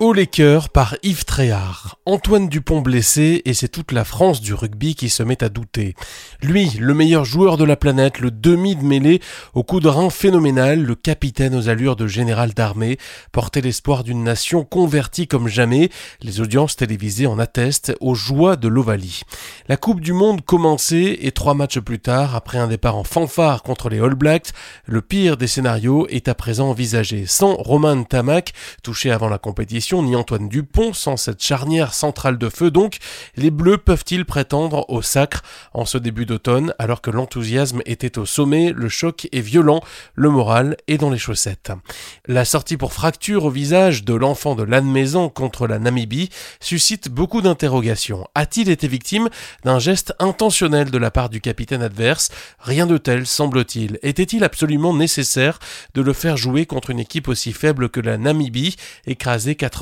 Au les cœurs par Yves Tréhard. Antoine Dupont blessé et c'est toute la France du rugby qui se met à douter. Lui, le meilleur joueur de la planète, le demi de mêlée, au coup de rein phénoménal, le capitaine aux allures de général d'armée, portait l'espoir d'une nation convertie comme jamais. Les audiences télévisées en attestent aux joies de l'Ovalie. La Coupe du Monde commençait et trois matchs plus tard, après un départ en fanfare contre les All Blacks, le pire des scénarios est à présent envisagé. Sans Roman Tamac, touché avant la compétition, ni Antoine Dupont, sans cette charnière centrale de feu donc, les Bleus peuvent-ils prétendre au sacre en ce début d'automne alors que l'enthousiasme était au sommet, le choc est violent, le moral est dans les chaussettes. La sortie pour fracture au visage de l'enfant de Maison contre la Namibie suscite beaucoup d'interrogations. A-t-il été victime d'un geste intentionnel de la part du capitaine adverse? Rien de tel semble-t-il. Était-il absolument nécessaire de le faire jouer contre une équipe aussi faible que la Namibie, écrasée 4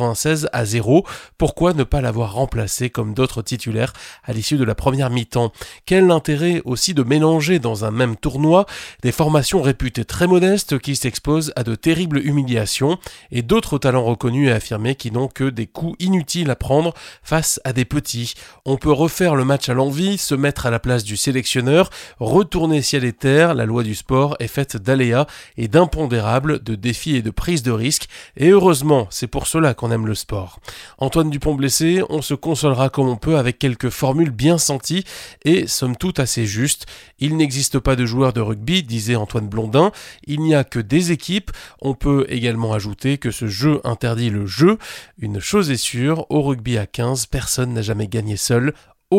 à 0. Pourquoi ne pas l'avoir remplacé comme d'autres titulaires à l'issue de la première mi-temps? Quel intérêt aussi de mélanger dans un même tournoi des formations réputées très modestes qui s'exposent à de terribles humiliations et d'autres talents reconnus et affirmés qui n'ont que des coups inutiles à prendre face à des petits? On peut refaire le match à l'envie, se mettre à la place du sélectionneur, retourner ciel et terre, la loi du sport est faite d'aléas et d'impondérables, de défis et de prises de risques, et heureusement, c'est pour cela qu'on aime le sport. Antoine Dupont blessé, on se consolera comme on peut avec quelques formules bien senties et somme toute assez justes. Il n'existe pas de joueurs de rugby, disait Antoine Blondin, il n'y a que des équipes. On peut également ajouter que ce jeu interdit le jeu. Une chose est sûre, au rugby à 15, personne n'a jamais gagné seul.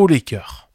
Les cœurs.